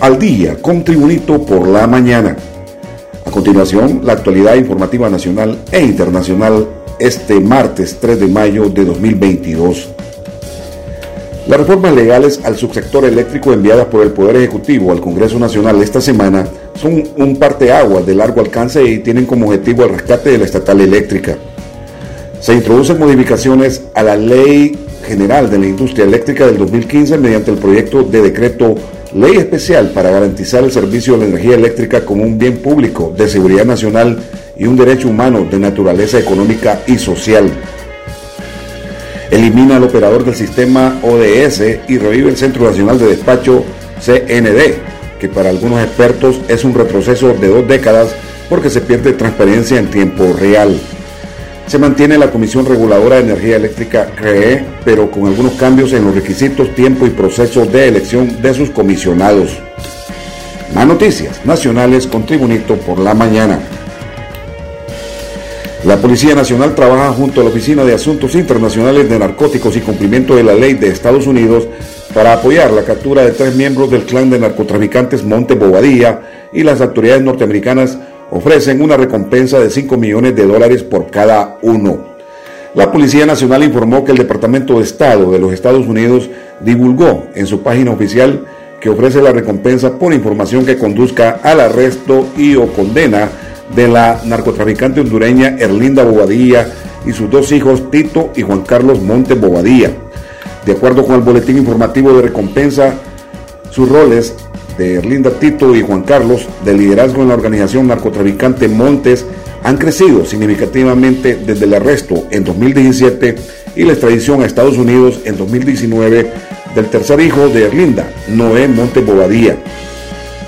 al día con Tribunito por la mañana. A continuación, la actualidad informativa nacional e internacional este martes 3 de mayo de 2022. Las reformas legales al subsector eléctrico enviadas por el Poder Ejecutivo al Congreso Nacional esta semana son un parteaguas de largo alcance y tienen como objetivo el rescate de la estatal eléctrica. Se introducen modificaciones a la Ley General de la Industria Eléctrica del 2015 mediante el proyecto de decreto Ley Especial para garantizar el servicio de la energía eléctrica como un bien público de seguridad nacional y un derecho humano de naturaleza económica y social. Elimina al operador del sistema ODS y revive el Centro Nacional de Despacho CND, que para algunos expertos es un retroceso de dos décadas porque se pierde transparencia en tiempo real. Se mantiene la Comisión Reguladora de Energía Eléctrica CREE, pero con algunos cambios en los requisitos, tiempo y proceso de elección de sus comisionados. Más noticias nacionales con Tribunito por la mañana. La Policía Nacional trabaja junto a la Oficina de Asuntos Internacionales de Narcóticos y Cumplimiento de la Ley de Estados Unidos para apoyar la captura de tres miembros del clan de narcotraficantes Monte Bobadilla y las autoridades norteamericanas ofrecen una recompensa de 5 millones de dólares por cada uno. La Policía Nacional informó que el Departamento de Estado de los Estados Unidos divulgó en su página oficial que ofrece la recompensa por información que conduzca al arresto y o condena de la narcotraficante hondureña Erlinda Bobadilla y sus dos hijos Tito y Juan Carlos Monte Bobadilla. De acuerdo con el boletín informativo de recompensa, sus roles de Erlinda Tito y Juan Carlos de liderazgo en la organización narcotraficante Montes han crecido significativamente desde el arresto en 2017 y la extradición a Estados Unidos en 2019 del tercer hijo de Erlinda, Noé Monte Bobadilla.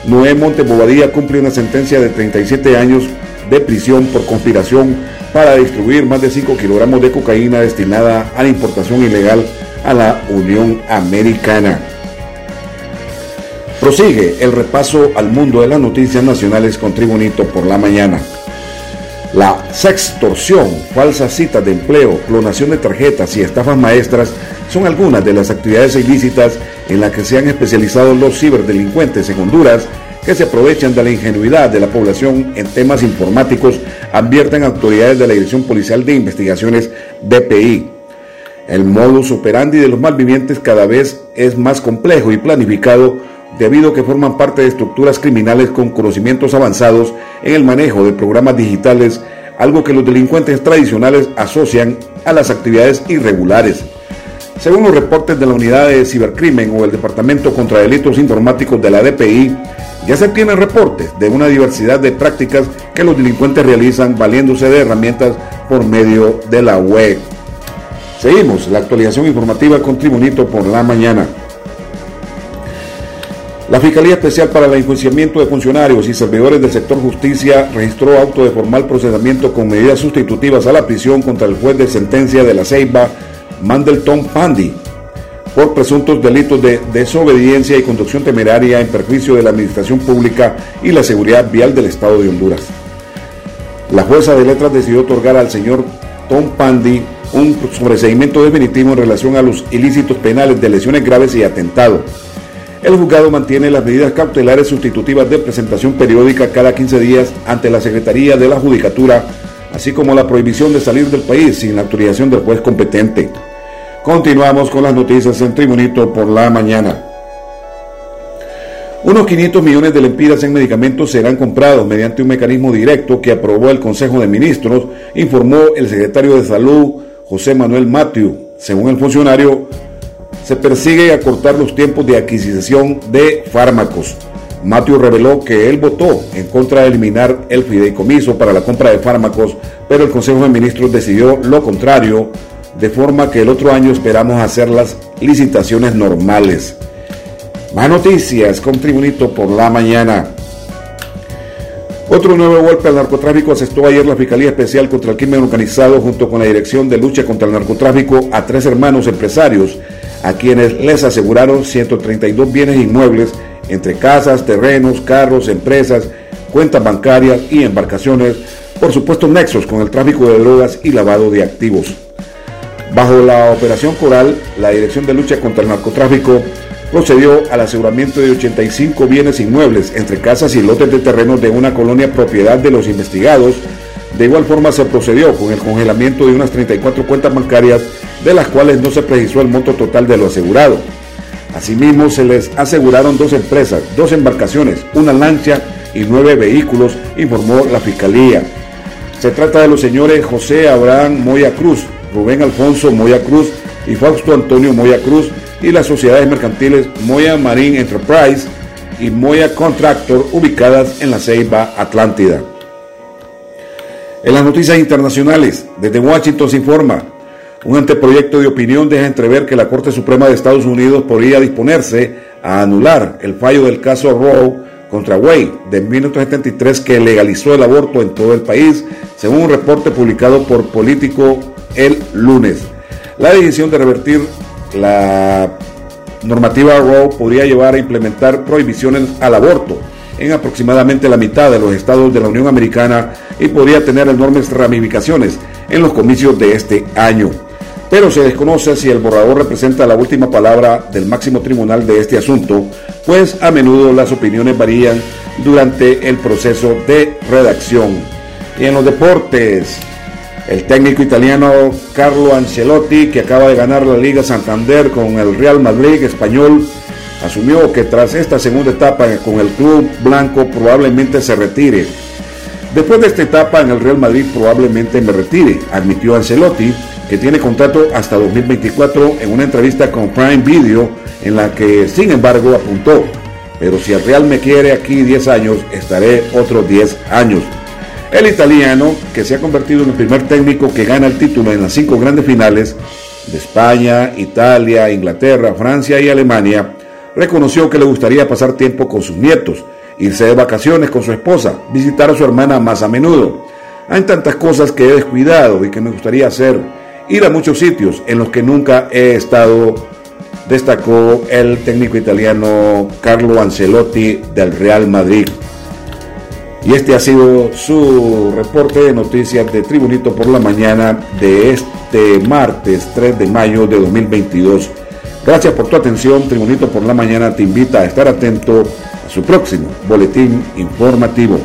Noé Monte Bobadilla cumple una sentencia de 37 años de prisión por conspiración para distribuir más de 5 kilogramos de cocaína destinada a la importación ilegal a la Unión Americana. Prosigue el repaso al mundo de las noticias nacionales con Tribunito por la mañana. La sextorsión, falsas citas de empleo, clonación de tarjetas y estafas maestras son algunas de las actividades ilícitas en las que se han especializado los ciberdelincuentes en Honduras que se aprovechan de la ingenuidad de la población en temas informáticos, advierten autoridades de la Dirección Policial de Investigaciones DPI. El modus operandi de los malvivientes cada vez es más complejo y planificado debido a que forman parte de estructuras criminales con conocimientos avanzados en el manejo de programas digitales, algo que los delincuentes tradicionales asocian a las actividades irregulares. Según los reportes de la Unidad de Cibercrimen o el Departamento contra Delitos Informáticos de la DPI, ya se tienen reportes de una diversidad de prácticas que los delincuentes realizan valiéndose de herramientas por medio de la web. Seguimos la actualización informativa con Tribunito por la mañana. La Fiscalía Especial para el Enjuiciamiento de Funcionarios y Servidores del Sector Justicia registró auto de formal procedimiento con medidas sustitutivas a la prisión contra el juez de sentencia de la Ceiba, Mandelton Pandi, por presuntos delitos de desobediencia y conducción temeraria en perjuicio de la administración pública y la seguridad vial del Estado de Honduras. La jueza de letras decidió otorgar al señor Tom Pandi un sobreseimiento definitivo en relación a los ilícitos penales de lesiones graves y atentado el juzgado mantiene las medidas cautelares sustitutivas de presentación periódica cada 15 días ante la Secretaría de la Judicatura, así como la prohibición de salir del país sin la autorización del juez competente. Continuamos con las noticias en Tribunito por la mañana. Unos 500 millones de lempiras en medicamentos serán comprados mediante un mecanismo directo que aprobó el Consejo de Ministros, informó el secretario de Salud, José Manuel Matiu. Según el funcionario, se persigue acortar los tiempos de adquisición de fármacos. Matthew reveló que él votó en contra de eliminar el fideicomiso para la compra de fármacos, pero el Consejo de Ministros decidió lo contrario, de forma que el otro año esperamos hacer las licitaciones normales. Más noticias con Tribunito por la mañana. Otro nuevo golpe al narcotráfico asestó ayer la Fiscalía Especial contra el Crimen Organizado junto con la Dirección de Lucha contra el Narcotráfico a tres hermanos empresarios a quienes les aseguraron 132 bienes inmuebles entre casas, terrenos, carros, empresas, cuentas bancarias y embarcaciones por supuestos nexos con el tráfico de drogas y lavado de activos. Bajo la operación Coral, la Dirección de Lucha contra el Narcotráfico procedió al aseguramiento de 85 bienes inmuebles entre casas y lotes de terrenos de una colonia propiedad de los investigados. De igual forma se procedió con el congelamiento de unas 34 cuentas bancarias de las cuales no se precisó el monto total de lo asegurado. Asimismo se les aseguraron dos empresas, dos embarcaciones, una lancha y nueve vehículos, informó la Fiscalía. Se trata de los señores José Abraham Moya Cruz, Rubén Alfonso Moya Cruz y Fausto Antonio Moya Cruz, y las sociedades mercantiles Moya Marine Enterprise y Moya Contractor ubicadas en la Ceiba Atlántida. En las noticias internacionales, desde Washington se informa, un anteproyecto de opinión deja entrever que la Corte Suprema de Estados Unidos podría disponerse a anular el fallo del caso Roe contra Wade de 1973 que legalizó el aborto en todo el país, según un reporte publicado por Político el lunes. La decisión de revertir la normativa Roe podría llevar a implementar prohibiciones al aborto en aproximadamente la mitad de los estados de la Unión Americana y podría tener enormes ramificaciones en los comicios de este año. Pero se desconoce si el borrador representa la última palabra del máximo tribunal de este asunto, pues a menudo las opiniones varían durante el proceso de redacción. Y en los deportes, el técnico italiano Carlo Ancelotti, que acaba de ganar la Liga Santander con el Real Madrid español, asumió que tras esta segunda etapa con el club blanco probablemente se retire. Después de esta etapa en el Real Madrid probablemente me retire, admitió Ancelotti, que tiene contrato hasta 2024 en una entrevista con Prime Video en la que sin embargo apuntó, pero si el Real me quiere aquí 10 años, estaré otros 10 años. El italiano, que se ha convertido en el primer técnico que gana el título en las cinco grandes finales de España, Italia, Inglaterra, Francia y Alemania, reconoció que le gustaría pasar tiempo con sus nietos, irse de vacaciones con su esposa, visitar a su hermana más a menudo. Hay tantas cosas que he descuidado y que me gustaría hacer, ir a muchos sitios en los que nunca he estado, destacó el técnico italiano Carlo Ancelotti del Real Madrid. Y este ha sido su reporte de noticias de Tribunito por la mañana de este martes 3 de mayo de 2022. Gracias por tu atención. Tribunito por la mañana te invita a estar atento a su próximo boletín informativo.